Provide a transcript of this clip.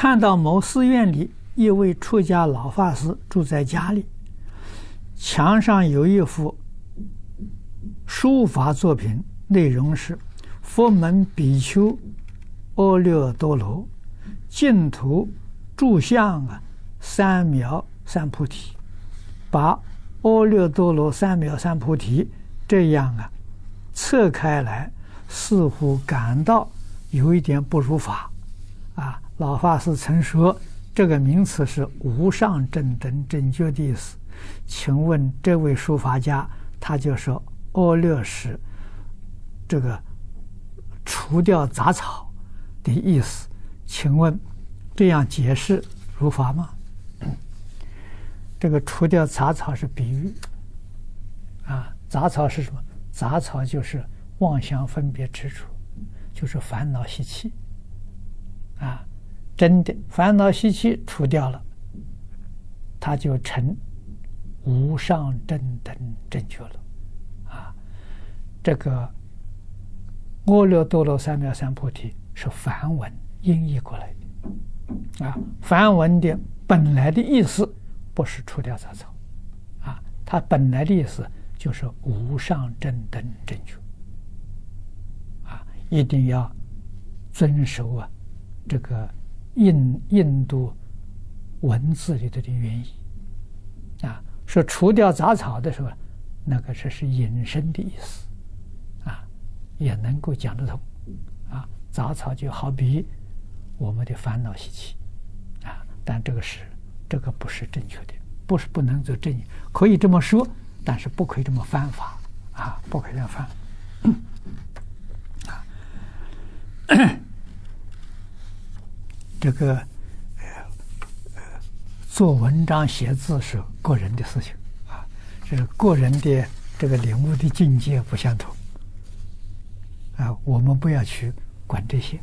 看到某寺院里一位出家老法师住在家里，墙上有一幅书法作品，内容是“佛门比丘阿耨多罗净土住相啊，三藐三菩提”，把“阿耨多罗三藐三菩提”这样啊侧开来，似乎感到有一点不如法。老法师曾说，这个名词是无上正等正觉的意思。请问这位书法家，他就说“阿耨”是这个除掉杂草的意思。请问这样解释如法吗？这个除掉杂草是比喻啊，杂草是什么？杂草就是妄想分别之处，就是烦恼习气啊。真的烦恼习气除掉了，他就成无上正等正觉了，啊，这个阿耨多罗三藐三菩提是梵文音译过来的，啊，梵文的本来的意思不是除掉杂草，啊，它本来的意思就是无上正等正觉，啊，一定要遵守啊，这个。印印度文字里头的原意。啊，说除掉杂草的时候，那个是是隐身的意思。啊，也能够讲得通。啊。杂草就好比我们的烦恼习气。啊，但这个是这个不是正确的，不是不能做正，可以这么说，但是不可以这么犯法。啊，不可以这样犯啊。这个呃，做文章写字是个人的事情啊，这个个人的这个领悟的境界不相同啊，我们不要去管这些。